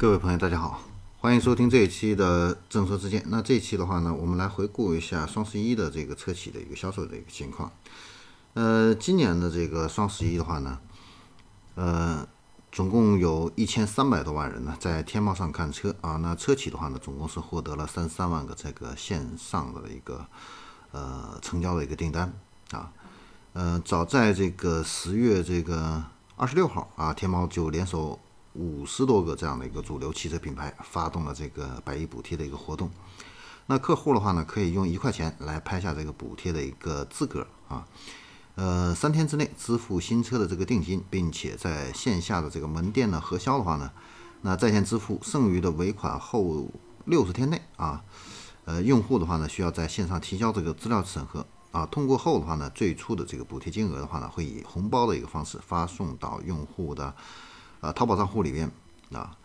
各位朋友，大家好，欢迎收听这一期的正说之见。那这一期的话呢，我们来回顾一下双十一的这个车企的一个销售的一个情况。呃，今年的这个双十一的话呢，呃，总共有一千三百多万人呢在天猫上看车啊。那车企的话呢，总共是获得了三十三万个这个线上的一个呃成交的一个订单啊。呃，早在这个十月这个二十六号啊，天猫就联手。五十多个这样的一个主流汽车品牌发动了这个百亿补贴的一个活动，那客户的话呢，可以用一块钱来拍下这个补贴的一个资格啊，呃，三天之内支付新车的这个定金，并且在线下的这个门店呢核销的话呢，那在线支付剩余的尾款后六十天内啊，呃，用户的话呢需要在线上提交这个资料审核。啊，通过后的话呢，最初的这个补贴金额的话呢，会以红包的一个方式发送到用户的。呃，淘宝账户里边啊，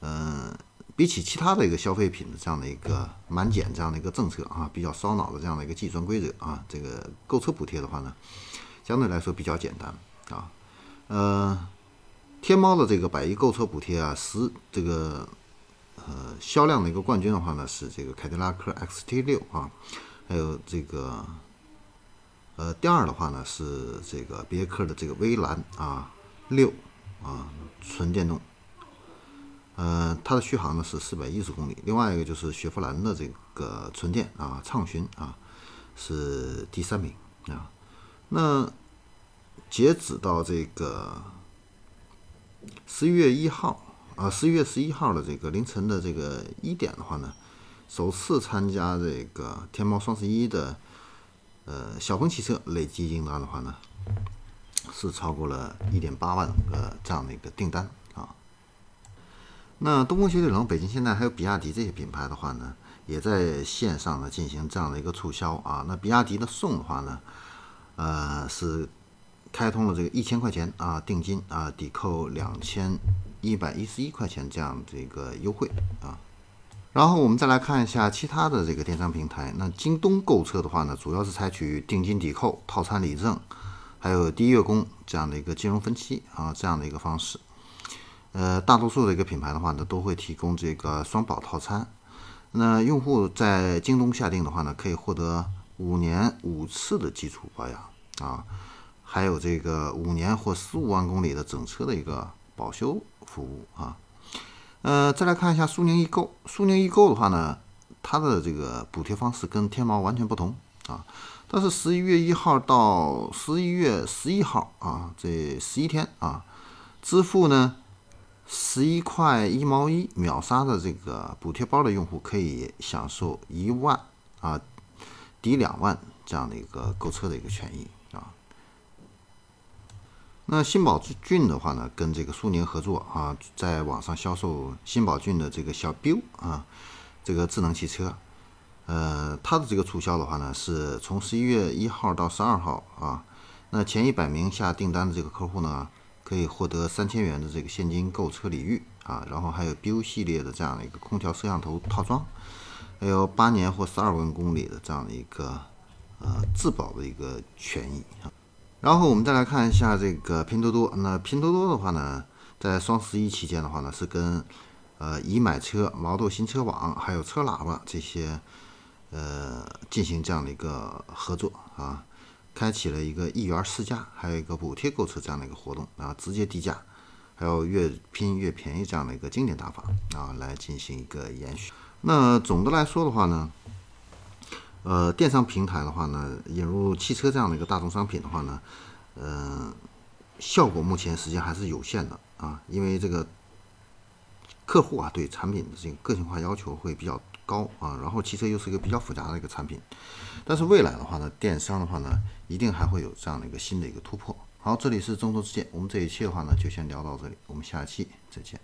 嗯，比起其他的一个消费品的这样的一个满减这样的一个政策啊，比较烧脑的这样的一个计算规则啊，这个购车补贴的话呢，相对来说比较简单啊。呃，天猫的这个百亿购车补贴啊，十这个呃销量的一个冠军的话呢，是这个凯迪拉克 XT 六啊，还有这个呃第二的话呢是这个别克的这个威兰啊六。啊，纯电动，呃，它的续航呢是四百一十公里。另外一个就是雪佛兰的这个纯电啊，畅巡啊，是第三名啊。那截止到这个十一月一号啊，十一月十一号的这个凌晨的这个一点的话呢，首次参加这个天猫双十一的呃小鹏汽车累计订单的话呢。是超过了一点八万个这样的一个订单啊。那东风雪铁龙、北京现代还有比亚迪这些品牌的话呢，也在线上呢进行这样的一个促销啊。那比亚迪的送的话呢，呃，是开通了这个一千块钱啊定金啊抵扣两千一百一十一块钱这样的一个优惠啊。然后我们再来看一下其他的这个电商平台。那京东购车的话呢，主要是采取定金抵扣、套餐礼赠。还有低月供这样的一个金融分期啊，这样的一个方式，呃，大多数的一个品牌的话呢，都会提供这个双保套餐。那用户在京东下定的话呢，可以获得五年五次的基础保养啊，还有这个五年或十五万公里的整车的一个保修服务啊。呃，再来看一下苏宁易购，苏宁易购的话呢，它的这个补贴方式跟天猫完全不同啊。但是十一月一号到十一月十一号啊，这十一天啊，支付呢十一块一毛一秒杀的这个补贴包的用户可以享受一万啊抵两万这样的一个购车的一个权益啊。那新宝骏的话呢，跟这个苏宁合作啊，在网上销售新宝骏的这个小 Biu 啊，这个智能汽车。呃，它的这个促销的话呢，是从十一月一号到十二号啊。那前一百名下订单的这个客户呢，可以获得三千元的这个现金购车礼遇啊。然后还有 BU 系列的这样的一个空调摄像头套装，还有八年或十二万公里的这样的一个呃质保的一个权益啊。然后我们再来看一下这个拼多多。那拼多多的话呢，在双十一期间的话呢，是跟呃已买车、毛豆新车网还有车喇叭这些。呃，进行这样的一个合作啊，开启了一个一元试驾，还有一个补贴购车这样的一个活动啊，直接低价，还有越拼越便宜这样的一个经典打法啊，来进行一个延续。那总的来说的话呢，呃，电商平台的话呢，引入汽车这样的一个大宗商品的话呢，嗯，效果目前实际上还是有限的啊，因为这个客户啊对产品的这个个性化要求会比较。高啊，然后汽车又是一个比较复杂的一个产品，但是未来的话呢，电商的话呢，一定还会有这样的一个新的一个突破。好，这里是中州之见，我们这一期的话呢，就先聊到这里，我们下期再见。